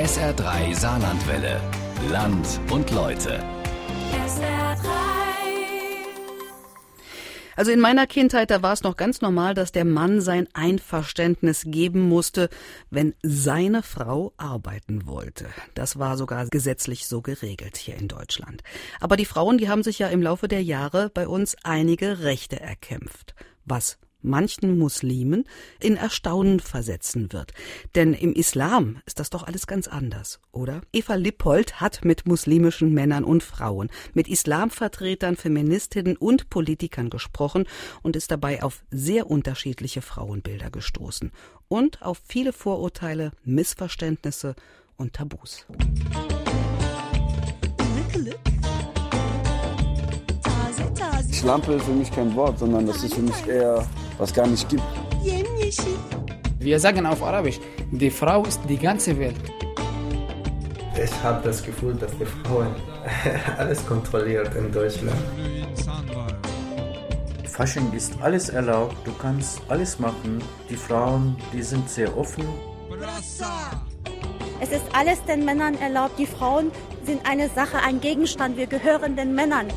SR3 Saarlandwelle. Land und Leute. SR3. Also in meiner Kindheit, da war es noch ganz normal, dass der Mann sein Einverständnis geben musste, wenn seine Frau arbeiten wollte. Das war sogar gesetzlich so geregelt hier in Deutschland. Aber die Frauen, die haben sich ja im Laufe der Jahre bei uns einige Rechte erkämpft. Was manchen Muslimen in Erstaunen versetzen wird. Denn im Islam ist das doch alles ganz anders, oder? Eva Lippold hat mit muslimischen Männern und Frauen, mit Islamvertretern, Feministinnen und Politikern gesprochen und ist dabei auf sehr unterschiedliche Frauenbilder gestoßen und auf viele Vorurteile, Missverständnisse und Tabus. Schlampe ist für mich kein Wort, sondern das ist für mich eher was gar nicht gibt. Wir sagen auf Arabisch, die Frau ist die ganze Welt. Ich habe das Gefühl, dass die Frauen alles kontrolliert in Deutschland. Fasching ist alles erlaubt, du kannst alles machen. Die Frauen, die sind sehr offen. Es ist alles den Männern erlaubt. Die Frauen sind eine Sache, ein Gegenstand. Wir gehören den Männern.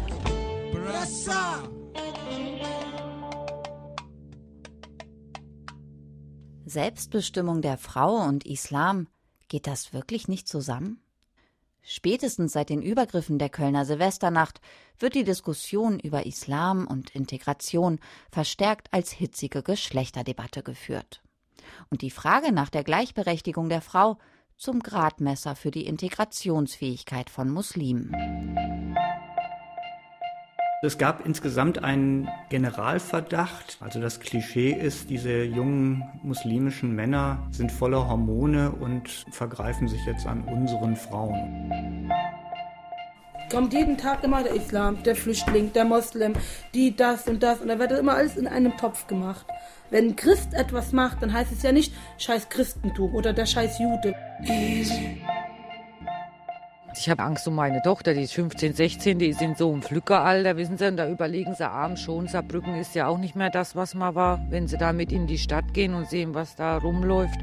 Selbstbestimmung der Frau und Islam, geht das wirklich nicht zusammen? Spätestens seit den Übergriffen der Kölner Silvesternacht wird die Diskussion über Islam und Integration verstärkt als hitzige Geschlechterdebatte geführt. Und die Frage nach der Gleichberechtigung der Frau zum Gradmesser für die Integrationsfähigkeit von Muslimen. Es gab insgesamt einen Generalverdacht. Also das Klischee ist, diese jungen muslimischen Männer sind voller Hormone und vergreifen sich jetzt an unseren Frauen. Kommt jeden Tag immer der Islam, der Flüchtling, der Moslem, die das und das. Und da wird immer alles in einem Topf gemacht. Wenn ein Christ etwas macht, dann heißt es ja nicht scheiß Christentum oder der scheiß Jude. Ich habe Angst um meine Tochter, die ist 15, 16, die ist in so einem Pflückeralter, wissen Sie, und da überlegen sie abends schon, Saarbrücken ist ja auch nicht mehr das, was man war, wenn sie damit in die Stadt gehen und sehen, was da rumläuft.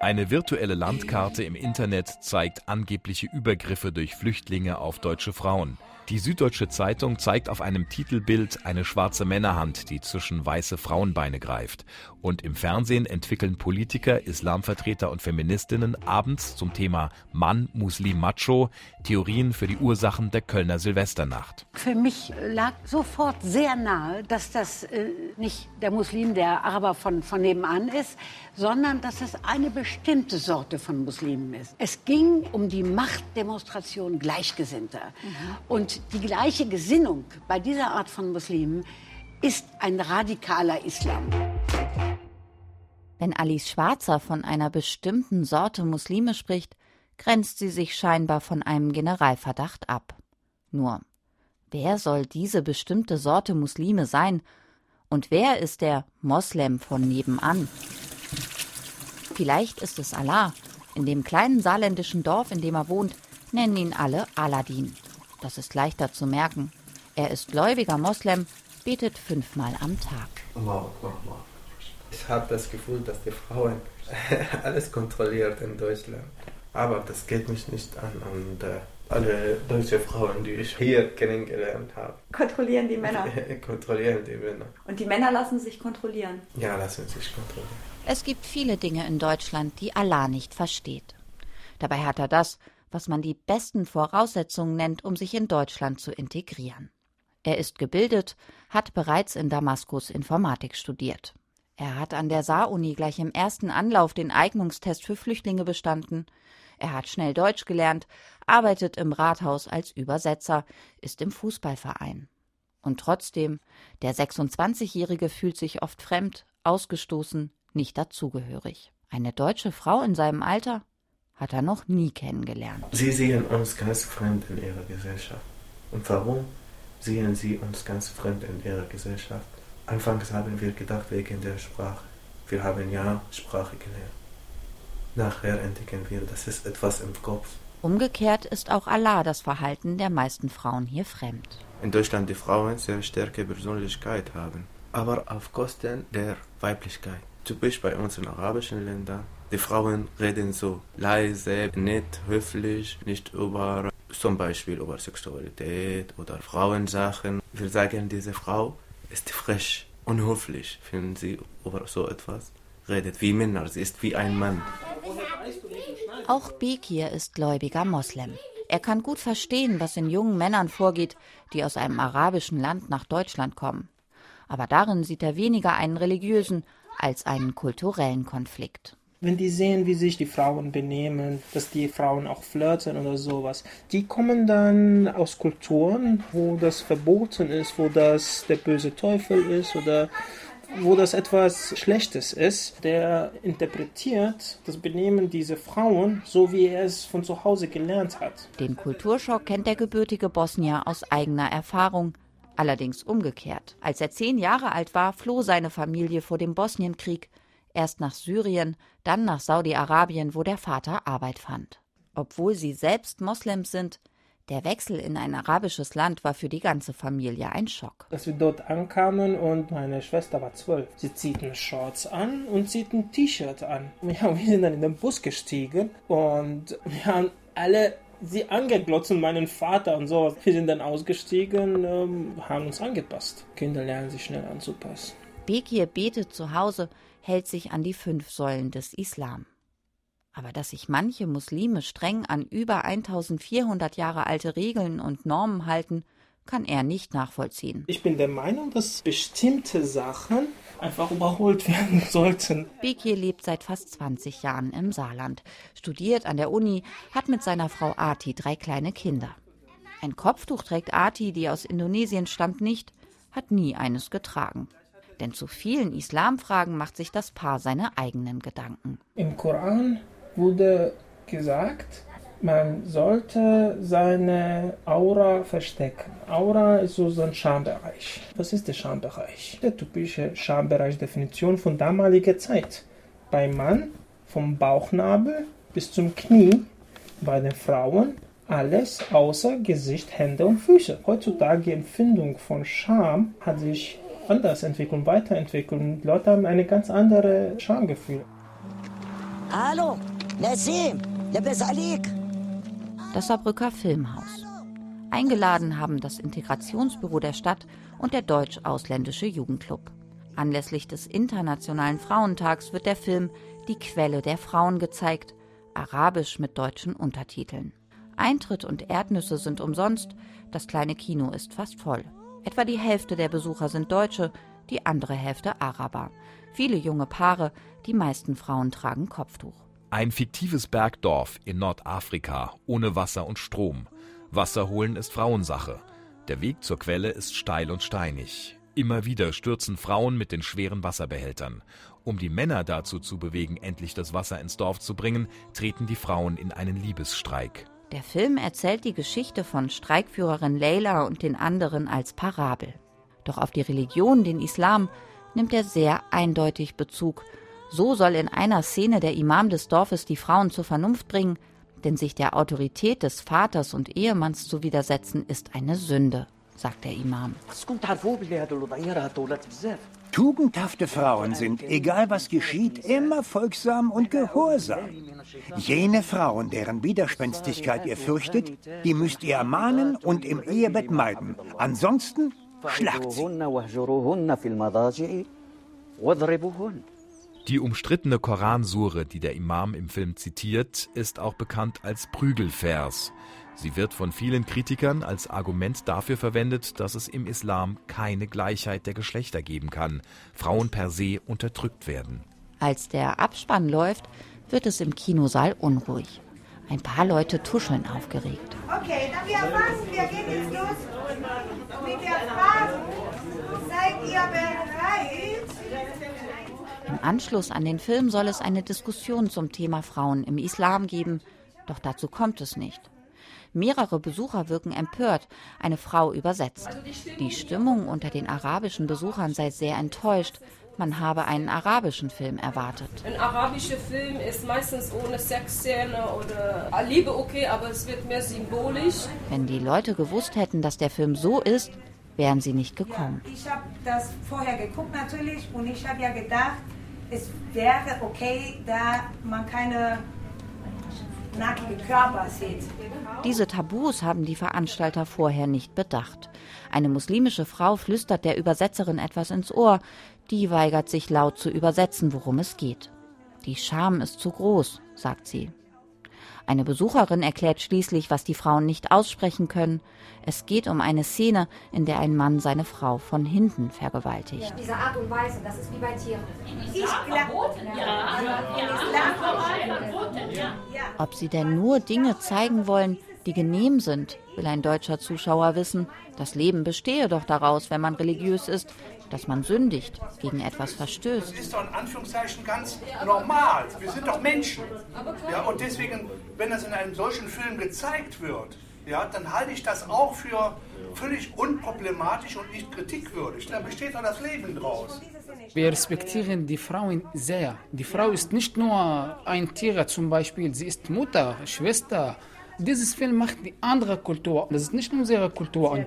Eine virtuelle Landkarte im Internet zeigt angebliche Übergriffe durch Flüchtlinge auf deutsche Frauen. Die Süddeutsche Zeitung zeigt auf einem Titelbild eine schwarze Männerhand, die zwischen weiße Frauenbeine greift. Und im Fernsehen entwickeln Politiker, Islamvertreter und Feministinnen abends zum Thema Mann, Muslim, Macho Theorien für die Ursachen der Kölner Silvesternacht. Für mich lag sofort sehr nahe, dass das äh, nicht der Muslim, der Araber von, von nebenan ist, sondern dass es eine bestimmte Sorte von Muslimen ist. Es ging um die Machtdemonstration Gleichgesinnter. Mhm. Und die gleiche Gesinnung bei dieser Art von Muslimen ist ein radikaler Islam. Wenn Alice Schwarzer von einer bestimmten Sorte Muslime spricht, grenzt sie sich scheinbar von einem Generalverdacht ab. Nur, wer soll diese bestimmte Sorte Muslime sein? Und wer ist der Moslem von nebenan? Vielleicht ist es Allah. In dem kleinen saarländischen Dorf, in dem er wohnt, nennen ihn alle Aladdin. Das ist leichter zu merken. Er ist gläubiger Moslem, betet fünfmal am Tag. Ich habe das Gefühl, dass die Frauen alles kontrolliert in Deutschland. Aber das geht mich nicht an. Und äh, alle deutsche Frauen, die ich hier kennengelernt habe. Kontrollieren die Männer? kontrollieren die Männer. Und die Männer lassen sich kontrollieren? Ja, lassen sich kontrollieren. Es gibt viele Dinge in Deutschland, die Allah nicht versteht. Dabei hat er das, was man die besten Voraussetzungen nennt, um sich in Deutschland zu integrieren. Er ist gebildet, hat bereits in Damaskus Informatik studiert. Er hat an der Saar-Uni gleich im ersten Anlauf den Eignungstest für Flüchtlinge bestanden. Er hat schnell Deutsch gelernt, arbeitet im Rathaus als Übersetzer, ist im Fußballverein. Und trotzdem, der 26-Jährige fühlt sich oft fremd, ausgestoßen, nicht dazugehörig. Eine deutsche Frau in seinem Alter hat er noch nie kennengelernt. Sie sehen uns ganz fremd in ihrer Gesellschaft. Und warum sehen sie uns ganz fremd in ihrer Gesellschaft? Anfangs haben wir gedacht wegen der Sprache. Wir haben ja Sprache gelernt. Nachher entdecken wir, das ist etwas im Kopf. Umgekehrt ist auch Allah das Verhalten der meisten Frauen hier fremd. In Deutschland die Frauen sehr starke Persönlichkeit haben, aber auf Kosten der Weiblichkeit. Typisch bei uns in arabischen Ländern. Die Frauen reden so leise, nett, höflich, nicht über zum Beispiel über Sexualität oder Frauensachen. Wir sagen, diese Frau ist frisch, unhöflich, wenn sie über so etwas redet wie Männer. Sie ist wie ein Mann. Auch Bekir ist gläubiger Moslem. Er kann gut verstehen, was in jungen Männern vorgeht, die aus einem arabischen Land nach Deutschland kommen. Aber darin sieht er weniger einen religiösen als einen kulturellen Konflikt. Wenn die sehen, wie sich die Frauen benehmen, dass die Frauen auch flirten oder sowas, die kommen dann aus Kulturen, wo das verboten ist, wo das der böse Teufel ist oder wo das etwas Schlechtes ist, der interpretiert das Benehmen dieser Frauen so, wie er es von zu Hause gelernt hat. Den Kulturschock kennt der gebürtige Bosnier aus eigener Erfahrung. Allerdings umgekehrt. Als er zehn Jahre alt war, floh seine Familie vor dem Bosnienkrieg. Erst nach Syrien, dann nach Saudi-Arabien, wo der Vater Arbeit fand. Obwohl sie selbst Moslems sind, der Wechsel in ein arabisches Land war für die ganze Familie ein Schock. Dass wir dort ankamen und meine Schwester war zwölf. Sie zieht eine Shorts an und zieht ein T-Shirt an. Ja, wir sind dann in den Bus gestiegen und wir haben alle sie angeglotzt und meinen Vater und so. Wir sind dann ausgestiegen, ähm, haben uns angepasst. Kinder lernen sich schnell anzupassen. Bekir betet zu Hause, hält sich an die fünf Säulen des Islam. Aber dass sich manche Muslime streng an über 1400 Jahre alte Regeln und Normen halten, kann er nicht nachvollziehen. Ich bin der Meinung, dass bestimmte Sachen einfach überholt werden sollten. Bekir lebt seit fast 20 Jahren im Saarland, studiert an der Uni, hat mit seiner Frau Ati drei kleine Kinder. Ein Kopftuch trägt Ati, die aus Indonesien stammt, nicht, hat nie eines getragen. Denn zu vielen Islamfragen macht sich das Paar seine eigenen Gedanken. Im Koran wurde gesagt, man sollte seine Aura verstecken. Aura ist so ein Schambereich. Was ist der Schambereich? Der typische Schambereich-Definition von damaliger Zeit. Beim Mann vom Bauchnabel bis zum Knie, bei den Frauen alles außer Gesicht, Hände und Füße. Heutzutage die Empfindung von Scham hat sich anders entwickelt, weiterentwickelt. Leute haben eine ganz andere Schamgefühl. Hallo. Das Saarbrücker Filmhaus. Eingeladen haben das Integrationsbüro der Stadt und der Deutsch-Ausländische Jugendclub. Anlässlich des Internationalen Frauentags wird der Film Die Quelle der Frauen gezeigt, arabisch mit deutschen Untertiteln. Eintritt und Erdnüsse sind umsonst, das kleine Kino ist fast voll. Etwa die Hälfte der Besucher sind Deutsche, die andere Hälfte Araber. Viele junge Paare, die meisten Frauen tragen Kopftuch. Ein fiktives Bergdorf in Nordafrika ohne Wasser und Strom. Wasser holen ist Frauensache. Der Weg zur Quelle ist steil und steinig. Immer wieder stürzen Frauen mit den schweren Wasserbehältern. Um die Männer dazu zu bewegen, endlich das Wasser ins Dorf zu bringen, treten die Frauen in einen Liebesstreik. Der Film erzählt die Geschichte von Streikführerin Leila und den anderen als Parabel. Doch auf die Religion, den Islam, nimmt er sehr eindeutig Bezug. So soll in einer Szene der Imam des Dorfes die Frauen zur Vernunft bringen, denn sich der Autorität des Vaters und Ehemanns zu widersetzen, ist eine Sünde, sagt der Imam. Tugendhafte Frauen sind, egal was geschieht, immer folgsam und gehorsam. Jene Frauen, deren Widerspenstigkeit ihr fürchtet, die müsst ihr ermahnen und im Ehebett meiden. Ansonsten schlagt sie. Die umstrittene Koransure, die der Imam im Film zitiert, ist auch bekannt als Prügelvers. Sie wird von vielen Kritikern als Argument dafür verwendet, dass es im Islam keine Gleichheit der Geschlechter geben kann, Frauen per se unterdrückt werden. Als der Abspann läuft, wird es im Kinosaal unruhig. Ein paar Leute tuscheln aufgeregt. Okay, dann wir fangen, wir gehen jetzt los mit der Frage. Seid ihr bereit? Im Anschluss an den Film soll es eine Diskussion zum Thema Frauen im Islam geben, doch dazu kommt es nicht. Mehrere Besucher wirken empört, eine Frau übersetzt. Die Stimmung unter den arabischen Besuchern sei sehr enttäuscht. Man habe einen arabischen Film erwartet. Ein arabischer Film ist meistens ohne Sexszene oder Liebe okay, aber es wird mehr symbolisch. Wenn die Leute gewusst hätten, dass der Film so ist, wären sie nicht gekommen. Ich habe das vorher geguckt natürlich und ich habe ja gedacht, es wäre okay, da man keine nackten Körper sieht. Diese Tabus haben die Veranstalter vorher nicht bedacht. Eine muslimische Frau flüstert der Übersetzerin etwas ins Ohr. Die weigert sich laut zu übersetzen, worum es geht. Die Scham ist zu groß, sagt sie. Eine Besucherin erklärt schließlich, was die Frauen nicht aussprechen können. Es geht um eine Szene, in der ein Mann seine Frau von hinten vergewaltigt. Diese Art und Weise, das ist wie bei Tieren. Ich glaube, Ob sie denn nur Dinge zeigen wollen, die genehm sind, will ein deutscher Zuschauer wissen. Das Leben bestehe doch daraus, wenn man religiös ist, dass man sündigt, gegen etwas verstößt. Das ist doch in Anführungszeichen ganz normal. Wir sind doch Menschen. Ja, und deswegen, wenn das in einem solchen Film gezeigt wird, ja, dann halte ich das auch für völlig unproblematisch und nicht kritikwürdig. Da besteht doch das Leben draus. Wir respektieren die Frauen sehr. Die Frau ist nicht nur ein Tier zum Beispiel, sie ist Mutter, Schwester. Dieses Film macht die andere Kultur. Das ist nicht unsere Kultur. Und,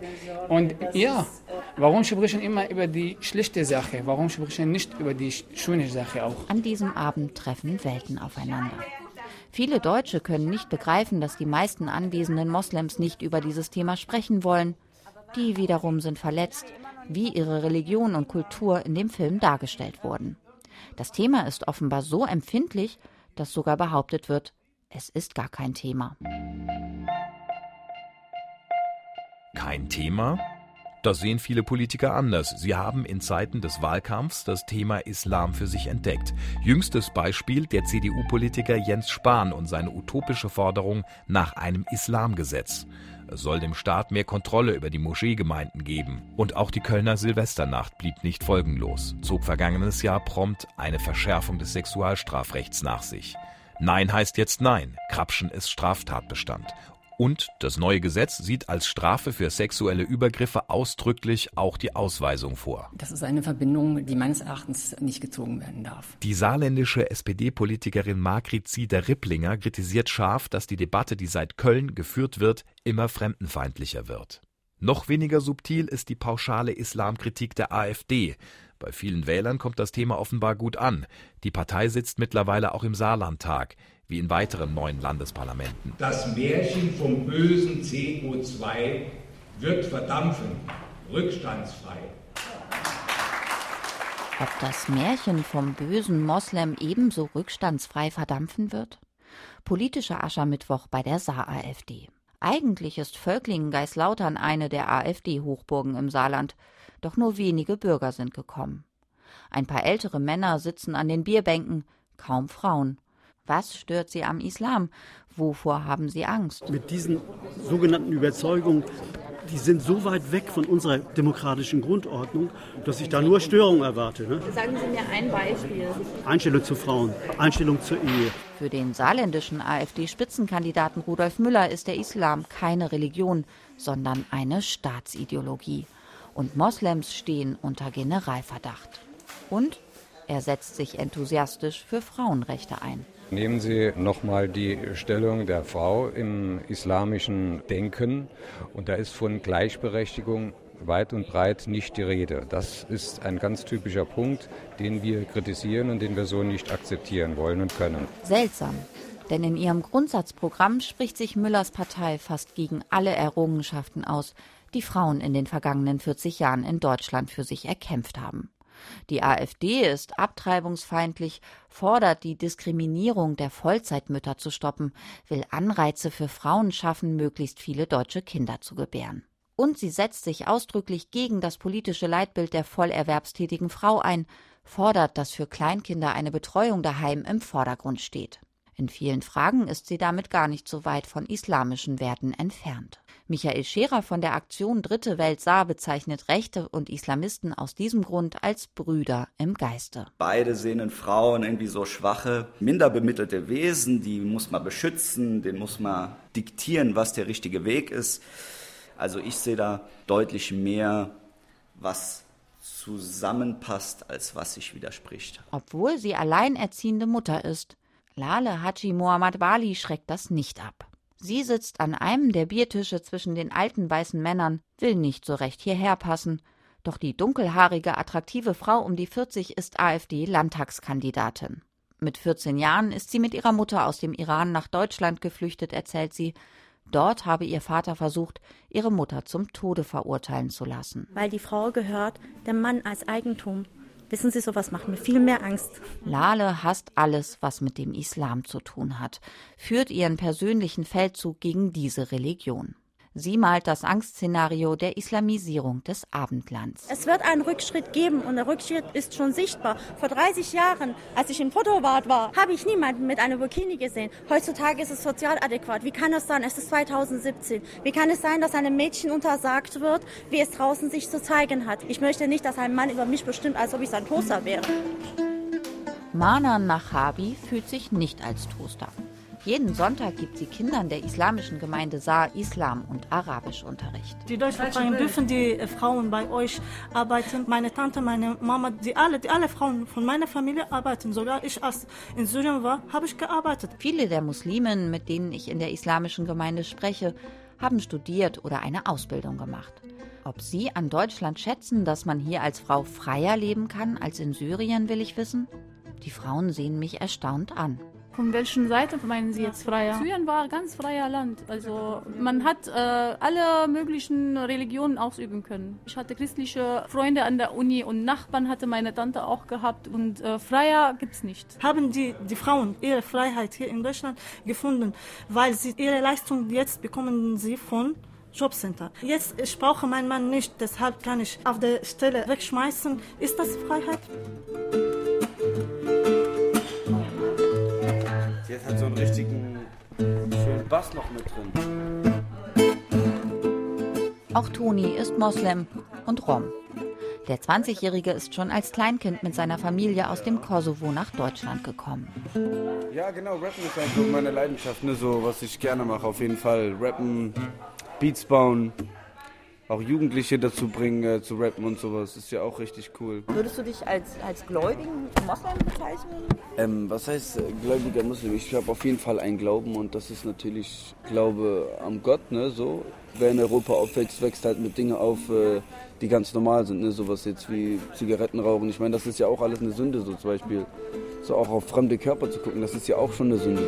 und ja, warum sprechen immer über die schlechte Sache? Warum sprechen nicht über die schöne Sache auch? An diesem Abend treffen Welten aufeinander. Viele Deutsche können nicht begreifen, dass die meisten anwesenden Moslems nicht über dieses Thema sprechen wollen. Die wiederum sind verletzt, wie ihre Religion und Kultur in dem Film dargestellt wurden. Das Thema ist offenbar so empfindlich, dass sogar behauptet wird, es ist gar kein Thema. Kein Thema? Das sehen viele Politiker anders. Sie haben in Zeiten des Wahlkampfs das Thema Islam für sich entdeckt. Jüngstes Beispiel der CDU-Politiker Jens Spahn und seine utopische Forderung nach einem Islamgesetz. Es soll dem Staat mehr Kontrolle über die Moscheegemeinden geben. Und auch die Kölner Silvesternacht blieb nicht folgenlos, zog vergangenes Jahr prompt eine Verschärfung des Sexualstrafrechts nach sich. Nein heißt jetzt Nein. Krapschen ist Straftatbestand. Und das neue Gesetz sieht als Strafe für sexuelle Übergriffe ausdrücklich auch die Ausweisung vor. Das ist eine Verbindung, die meines Erachtens nicht gezogen werden darf. Die saarländische SPD-Politikerin Margrit Zieder-Ripplinger kritisiert scharf, dass die Debatte, die seit Köln geführt wird, immer fremdenfeindlicher wird. Noch weniger subtil ist die pauschale Islamkritik der AfD. Bei vielen Wählern kommt das Thema offenbar gut an. Die Partei sitzt mittlerweile auch im Saarlandtag, wie in weiteren neuen Landesparlamenten. Das Märchen vom bösen CO2 wird verdampfen, rückstandsfrei. Ob das Märchen vom bösen Moslem ebenso rückstandsfrei verdampfen wird? Politischer Aschermittwoch bei der Saar-AfD. Eigentlich ist Völklingen-Geislautern eine der AfD-Hochburgen im Saarland, doch nur wenige Bürger sind gekommen. Ein paar ältere Männer sitzen an den Bierbänken, kaum Frauen. Was stört sie am Islam? Wovor haben sie Angst? Mit diesen sogenannten Überzeugungen, die sind so weit weg von unserer demokratischen Grundordnung, dass ich da nur Störungen erwarte. Ne? Sagen Sie mir ein Beispiel. Einstellung zu Frauen, Einstellung zur Ehe. Für den saarländischen AfD-Spitzenkandidaten Rudolf Müller ist der Islam keine Religion, sondern eine Staatsideologie. Und Moslems stehen unter Generalverdacht. Und er setzt sich enthusiastisch für Frauenrechte ein. Nehmen Sie nochmal die Stellung der Frau im islamischen Denken. Und da ist von Gleichberechtigung weit und breit nicht die Rede. Das ist ein ganz typischer Punkt, den wir kritisieren und den wir so nicht akzeptieren wollen und können. Seltsam. Denn in ihrem Grundsatzprogramm spricht sich Müllers Partei fast gegen alle Errungenschaften aus, die Frauen in den vergangenen 40 Jahren in Deutschland für sich erkämpft haben. Die AfD ist abtreibungsfeindlich, fordert die Diskriminierung der Vollzeitmütter zu stoppen, will Anreize für Frauen schaffen, möglichst viele deutsche Kinder zu gebären. Und sie setzt sich ausdrücklich gegen das politische Leitbild der vollerwerbstätigen Frau ein, fordert, dass für Kleinkinder eine Betreuung daheim im Vordergrund steht. In vielen Fragen ist sie damit gar nicht so weit von islamischen Werten entfernt. Michael Scherer von der Aktion Dritte Welt Saar bezeichnet Rechte und Islamisten aus diesem Grund als Brüder im Geiste. Beide sehen in Frauen irgendwie so schwache, minder bemittelte Wesen, die muss man beschützen, denen muss man diktieren, was der richtige Weg ist. Also ich sehe da deutlich mehr, was zusammenpasst, als was sich widerspricht. Obwohl sie alleinerziehende Mutter ist, Lale Haji Mohammad Bali schreckt das nicht ab. Sie sitzt an einem der Biertische zwischen den alten weißen Männern, will nicht so recht hierher passen. Doch die dunkelhaarige, attraktive Frau um die 40 ist AfD-Landtagskandidatin. Mit 14 Jahren ist sie mit ihrer Mutter aus dem Iran nach Deutschland geflüchtet, erzählt sie. Dort habe ihr Vater versucht, ihre Mutter zum Tode verurteilen zu lassen. Weil die Frau gehört dem Mann als Eigentum. Wissen Sie, sowas macht mir viel mehr Angst. Lale hasst alles, was mit dem Islam zu tun hat, führt ihren persönlichen Feldzug gegen diese Religion. Sie malt das Angstszenario der Islamisierung des Abendlands. Es wird einen Rückschritt geben und der Rückschritt ist schon sichtbar. Vor 30 Jahren, als ich in Fotowart war, habe ich niemanden mit einer Burkini gesehen. Heutzutage ist es sozial adäquat. Wie kann es sein? Es ist 2017. Wie kann es sein, dass einem Mädchen untersagt wird, wie es draußen sich zu zeigen hat? Ich möchte nicht, dass ein Mann über mich bestimmt, als ob ich sein Toaster wäre. Mana Nachabi fühlt sich nicht als Toaster. Jeden Sonntag gibt sie Kindern der islamischen Gemeinde Saar Islam- und Arabischunterricht. Die Deutschlandfreien dürfen die äh, Frauen bei euch arbeiten. Meine Tante, meine Mama, die alle, die alle Frauen von meiner Familie arbeiten. Sogar ich, als in Syrien war, habe ich gearbeitet. Viele der Muslimen, mit denen ich in der islamischen Gemeinde spreche, haben studiert oder eine Ausbildung gemacht. Ob sie an Deutschland schätzen, dass man hier als Frau freier leben kann als in Syrien, will ich wissen. Die Frauen sehen mich erstaunt an. Von welchen Seite meinen Sie jetzt freier? Syrien war ein ganz freier Land. Also man hat äh, alle möglichen Religionen ausüben können. Ich hatte christliche Freunde an der Uni und Nachbarn hatte meine Tante auch gehabt und äh, freier es nicht. Haben die, die Frauen ihre Freiheit hier in Deutschland gefunden, weil sie ihre Leistung jetzt bekommen sie von Jobcenter. Jetzt, ich brauche meinen Mann nicht, deshalb kann ich auf der Stelle wegschmeißen. Ist das Freiheit? Sie hat halt so einen richtigen schönen Bass noch mit drin. Auch Toni ist Moslem und Rom. Der 20-Jährige ist schon als Kleinkind mit seiner Familie aus dem Kosovo nach Deutschland gekommen. Ja, genau, Rappen ist halt so meine Leidenschaft, ne, so was ich gerne mache, auf jeden Fall. Rappen, Beats bauen, auch Jugendliche dazu bringen, äh, zu rappen und sowas. Ist ja auch richtig cool. Würdest du dich als, als gläubigen Moslem bezeichnen? Ähm, was heißt äh, gläubiger Muslim? Ich habe auf jeden Fall einen Glauben und das ist natürlich Glaube am Gott, ne, so. Wer in Europa aufwächst, wächst halt mit Dingen auf, äh, die ganz normal sind, ne, sowas jetzt wie Zigaretten rauchen. Ich meine, das ist ja auch alles eine Sünde, so zum Beispiel. So auch auf fremde Körper zu gucken, das ist ja auch schon eine Sünde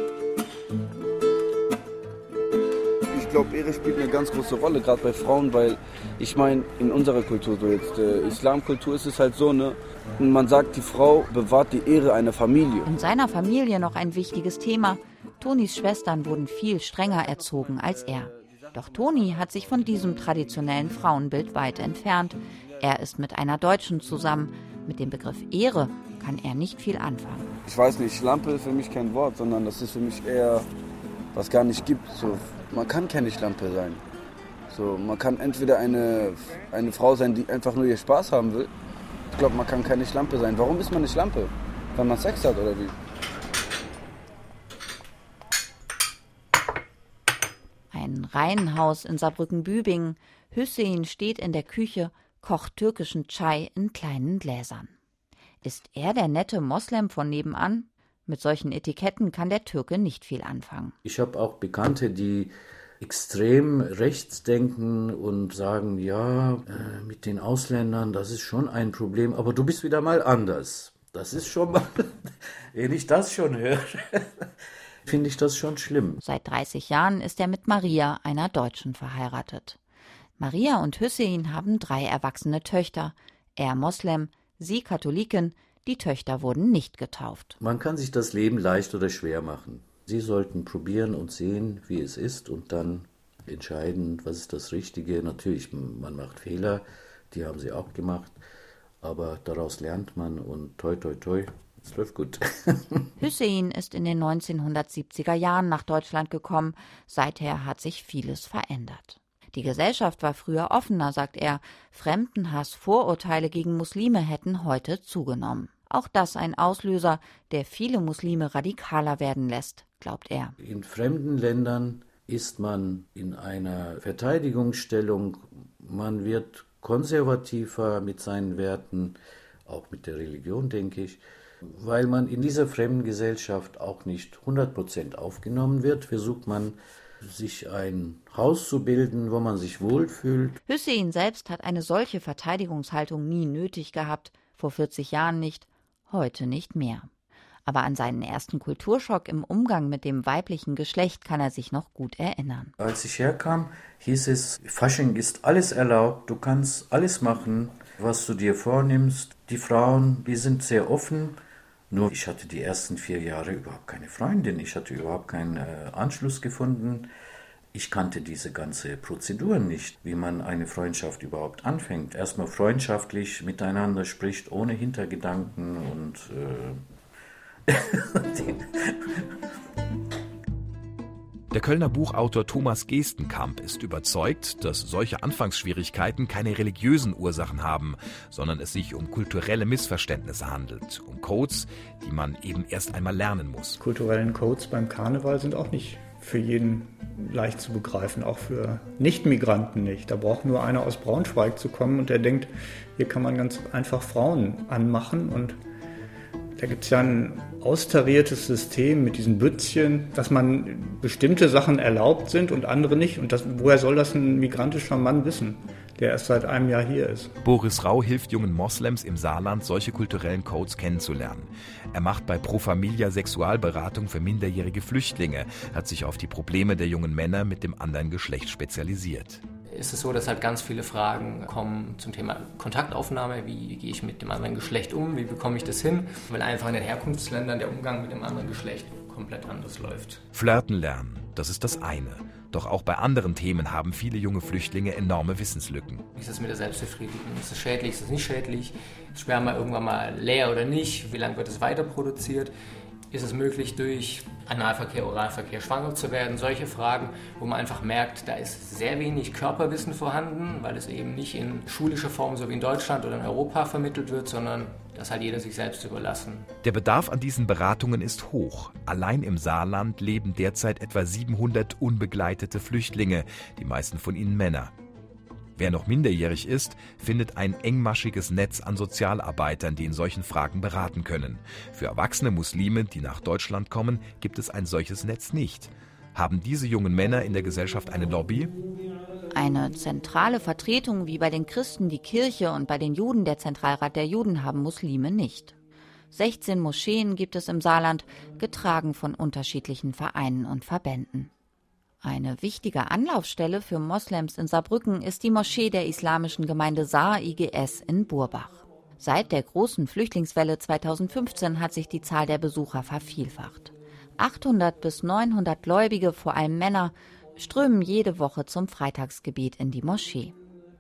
ich glaube, Ehre spielt eine ganz große Rolle, gerade bei Frauen, weil ich meine, in unserer Kultur, so jetzt äh, Islamkultur ist es halt so, ne? Man sagt, die Frau bewahrt die Ehre einer Familie. In seiner Familie noch ein wichtiges Thema. Tonis Schwestern wurden viel strenger erzogen als er. Doch Toni hat sich von diesem traditionellen Frauenbild weit entfernt. Er ist mit einer Deutschen zusammen. Mit dem Begriff Ehre kann er nicht viel anfangen. Ich weiß nicht, Schlampe ist für mich kein Wort, sondern das ist für mich eher, was gar nicht gibt. So man kann keine Schlampe sein. So, man kann entweder eine, eine Frau sein, die einfach nur ihr Spaß haben will. Ich glaube, man kann keine Schlampe sein. Warum ist man eine Schlampe? Weil man Sex hat oder wie? Ein Reihenhaus in Saarbrücken-Bübingen. Hüssein steht in der Küche, kocht türkischen Chai in kleinen Gläsern. Ist er der nette Moslem von nebenan? Mit solchen Etiketten kann der Türke nicht viel anfangen. Ich habe auch Bekannte, die extrem rechts denken und sagen, ja, äh, mit den Ausländern, das ist schon ein Problem, aber du bist wieder mal anders. Das ist schon mal, wenn ich das schon höre, finde ich das schon schlimm. Seit 30 Jahren ist er mit Maria, einer Deutschen, verheiratet. Maria und Hüssein haben drei erwachsene Töchter. Er Moslem, sie Katholikin, die Töchter wurden nicht getauft. Man kann sich das Leben leicht oder schwer machen. Sie sollten probieren und sehen, wie es ist und dann entscheiden, was ist das Richtige. Natürlich, man macht Fehler, die haben sie auch gemacht, aber daraus lernt man und toi toi toi, es läuft gut. Hüseyin ist in den 1970er Jahren nach Deutschland gekommen. Seither hat sich vieles verändert. Die Gesellschaft war früher offener, sagt er. Fremdenhass, Vorurteile gegen Muslime hätten heute zugenommen. Auch das ein Auslöser, der viele Muslime radikaler werden lässt, glaubt er. In fremden Ländern ist man in einer Verteidigungsstellung, man wird konservativer mit seinen Werten, auch mit der Religion, denke ich, weil man in dieser fremden Gesellschaft auch nicht 100% aufgenommen wird, versucht man sich ein Haus zu bilden, wo man sich wohlfühlt. Hüssein selbst hat eine solche Verteidigungshaltung nie nötig gehabt, vor 40 Jahren nicht, heute nicht mehr. Aber an seinen ersten Kulturschock im Umgang mit dem weiblichen Geschlecht kann er sich noch gut erinnern. Als ich herkam, hieß es, Fasching ist alles erlaubt, du kannst alles machen, was du dir vornimmst. Die Frauen, die sind sehr offen. Nur ich hatte die ersten vier Jahre überhaupt keine Freundin, ich hatte überhaupt keinen äh, Anschluss gefunden. Ich kannte diese ganze Prozedur nicht, wie man eine Freundschaft überhaupt anfängt. Erstmal freundschaftlich miteinander spricht, ohne Hintergedanken und äh, Der Kölner Buchautor Thomas Gestenkamp ist überzeugt, dass solche Anfangsschwierigkeiten keine religiösen Ursachen haben, sondern es sich um kulturelle Missverständnisse handelt, um Codes, die man eben erst einmal lernen muss. Kulturellen Codes beim Karneval sind auch nicht für jeden leicht zu begreifen, auch für Nicht-Migranten nicht. Da braucht nur einer aus Braunschweig zu kommen und der denkt, hier kann man ganz einfach Frauen anmachen und da gibt es ja ein austariertes System mit diesen Bützchen, dass man bestimmte Sachen erlaubt sind und andere nicht. Und das, woher soll das ein migrantischer Mann wissen, der erst seit einem Jahr hier ist? Boris Rau hilft jungen Moslems im Saarland, solche kulturellen Codes kennenzulernen. Er macht bei Pro Familia Sexualberatung für minderjährige Flüchtlinge, hat sich auf die Probleme der jungen Männer mit dem anderen Geschlecht spezialisiert ist es so, dass halt ganz viele Fragen kommen zum Thema Kontaktaufnahme. Wie gehe ich mit dem anderen Geschlecht um? Wie bekomme ich das hin? Weil einfach in den Herkunftsländern der Umgang mit dem anderen Geschlecht komplett anders läuft. Flirten lernen, das ist das eine. Doch auch bei anderen Themen haben viele junge Flüchtlinge enorme Wissenslücken. Ist das mit der Selbstbefriedigung? Ist es schädlich, ist es nicht schädlich? Ist Sperma irgendwann mal leer oder nicht? Wie lange wird es weiter produziert? Ist es möglich, durch Analverkehr, Oralverkehr schwanger zu werden? Solche Fragen, wo man einfach merkt, da ist sehr wenig Körperwissen vorhanden, weil es eben nicht in schulischer Form, so wie in Deutschland oder in Europa vermittelt wird, sondern das hat jeder sich selbst überlassen. Der Bedarf an diesen Beratungen ist hoch. Allein im Saarland leben derzeit etwa 700 unbegleitete Flüchtlinge, die meisten von ihnen Männer. Wer noch minderjährig ist, findet ein engmaschiges Netz an Sozialarbeitern, die in solchen Fragen beraten können. Für erwachsene Muslime, die nach Deutschland kommen, gibt es ein solches Netz nicht. Haben diese jungen Männer in der Gesellschaft eine Lobby? Eine zentrale Vertretung wie bei den Christen die Kirche und bei den Juden der Zentralrat der Juden haben Muslime nicht. 16 Moscheen gibt es im Saarland, getragen von unterschiedlichen Vereinen und Verbänden. Eine wichtige Anlaufstelle für Moslems in Saarbrücken ist die Moschee der islamischen Gemeinde Saar IGS in Burbach. Seit der großen Flüchtlingswelle 2015 hat sich die Zahl der Besucher vervielfacht. 800 bis 900 Gläubige, vor allem Männer, strömen jede Woche zum Freitagsgebet in die Moschee.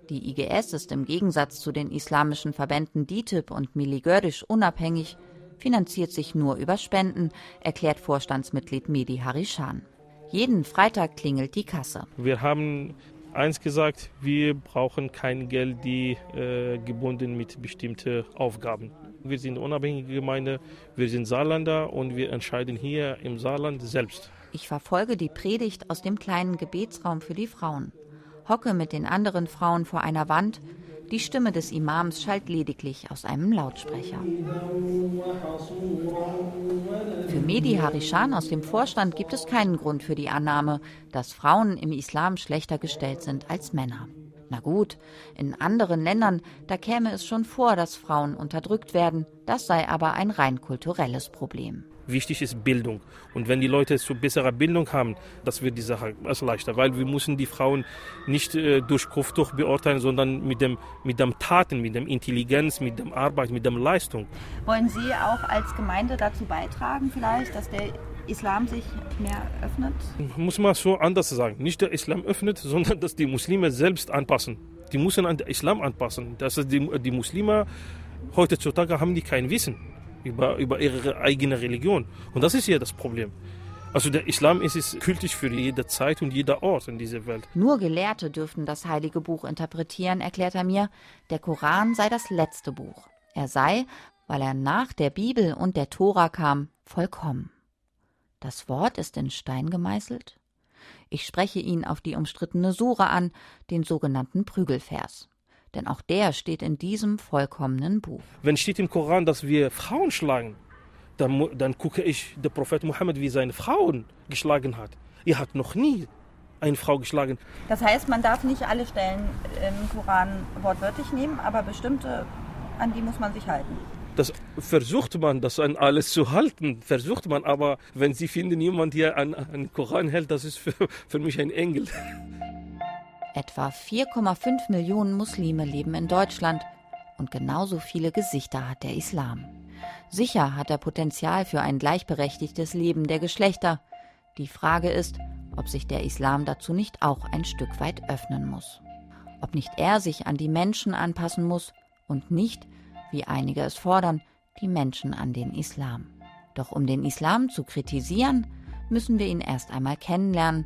Die IGS ist im Gegensatz zu den islamischen Verbänden DITIB und Miligördisch unabhängig, finanziert sich nur über Spenden, erklärt Vorstandsmitglied Medi Harishan. Jeden Freitag klingelt die Kasse. Wir haben eins gesagt, wir brauchen kein Geld, die äh, gebunden mit bestimmten Aufgaben. Wir sind unabhängige Gemeinde, wir sind Saarländer und wir entscheiden hier im Saarland selbst. Ich verfolge die Predigt aus dem kleinen Gebetsraum für die Frauen, hocke mit den anderen Frauen vor einer Wand, die Stimme des Imams schallt lediglich aus einem Lautsprecher. Für Mehdi Harishan aus dem Vorstand gibt es keinen Grund für die Annahme, dass Frauen im Islam schlechter gestellt sind als Männer. Na gut, in anderen Ländern, da käme es schon vor, dass Frauen unterdrückt werden, das sei aber ein rein kulturelles Problem wichtig ist Bildung. Und wenn die Leute zu besserer Bildung haben, das wird die Sache also leichter, weil wir müssen die Frauen nicht äh, durch Kopftuch beurteilen, sondern mit dem, mit dem Taten, mit dem Intelligenz, mit dem Arbeit, mit dem Leistung. Wollen Sie auch als Gemeinde dazu beitragen vielleicht, dass der Islam sich mehr öffnet? Muss man so anders sagen. Nicht der Islam öffnet, sondern dass die Muslime selbst anpassen. Die müssen an den Islam anpassen. Das ist die, die Muslime heutzutage haben die kein Wissen über, über ihre eigene Religion. Und das ist ja das Problem. Also der Islam ist es kultisch für jede Zeit und jeder Ort in dieser Welt. Nur Gelehrte dürften das heilige Buch interpretieren, erklärt er mir. Der Koran sei das letzte Buch. Er sei, weil er nach der Bibel und der Tora kam, vollkommen. Das Wort ist in Stein gemeißelt? Ich spreche ihn auf die umstrittene Sura an, den sogenannten Prügelvers denn auch der steht in diesem vollkommenen Buch. Wenn steht im Koran, dass wir Frauen schlagen, dann, dann gucke ich der Prophet Mohammed, wie seine Frauen geschlagen hat. Er hat noch nie eine Frau geschlagen. Das heißt, man darf nicht alle Stellen im Koran wortwörtlich nehmen, aber bestimmte, an die muss man sich halten. Das versucht man, das an alles zu halten, versucht man, aber wenn Sie finden, jemand hier an, an Koran hält, das ist für, für mich ein Engel. Etwa 4,5 Millionen Muslime leben in Deutschland und genauso viele Gesichter hat der Islam. Sicher hat er Potenzial für ein gleichberechtigtes Leben der Geschlechter. Die Frage ist, ob sich der Islam dazu nicht auch ein Stück weit öffnen muss. Ob nicht er sich an die Menschen anpassen muss und nicht, wie einige es fordern, die Menschen an den Islam. Doch um den Islam zu kritisieren, müssen wir ihn erst einmal kennenlernen.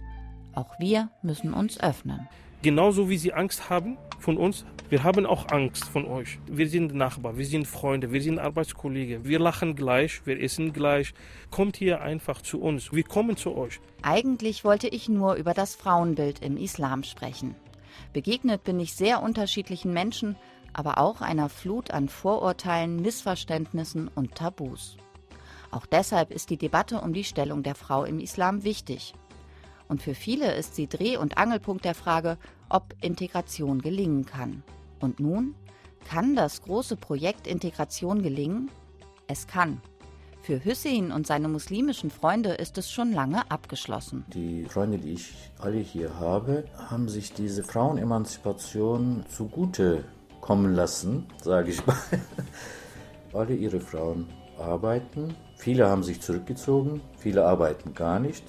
Auch wir müssen uns öffnen. Genauso wie Sie Angst haben von uns, wir haben auch Angst von euch. Wir sind Nachbarn, wir sind Freunde, wir sind Arbeitskollegen. Wir lachen gleich, wir essen gleich. Kommt hier einfach zu uns. Wir kommen zu euch. Eigentlich wollte ich nur über das Frauenbild im Islam sprechen. Begegnet bin ich sehr unterschiedlichen Menschen, aber auch einer Flut an Vorurteilen, Missverständnissen und Tabus. Auch deshalb ist die Debatte um die Stellung der Frau im Islam wichtig. Und für viele ist sie Dreh- und Angelpunkt der Frage, ob Integration gelingen kann. Und nun? Kann das große Projekt Integration gelingen? Es kann. Für Hüssein und seine muslimischen Freunde ist es schon lange abgeschlossen. Die Freunde, die ich alle hier habe, haben sich diese Frauenemanzipation zugute kommen lassen, sage ich mal. Alle ihre Frauen arbeiten. Viele haben sich zurückgezogen, viele arbeiten gar nicht,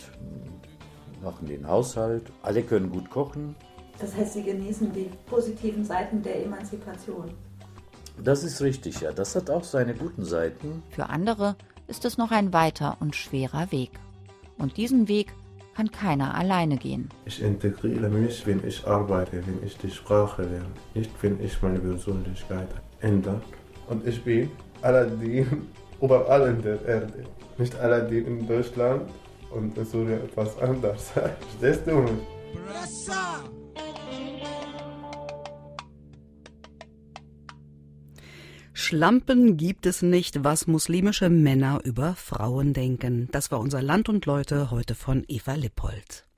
machen den Haushalt. Alle können gut kochen. Das heißt, Sie genießen die positiven Seiten der Emanzipation. Das ist richtig, ja. Das hat auch seine guten Seiten. Für andere ist es noch ein weiter und schwerer Weg. Und diesen Weg kann keiner alleine gehen. Ich integriere mich, wenn ich arbeite, wenn ich die Sprache lerne, nicht wenn ich meine Persönlichkeit ändere. Und ich bin Aladdin überall in der Erde. Nicht Aladdin in Deutschland und in Syrien etwas anders. Verstehst du mich? Schlampen gibt es nicht, was muslimische Männer über Frauen denken. Das war unser Land und Leute heute von Eva Lippold.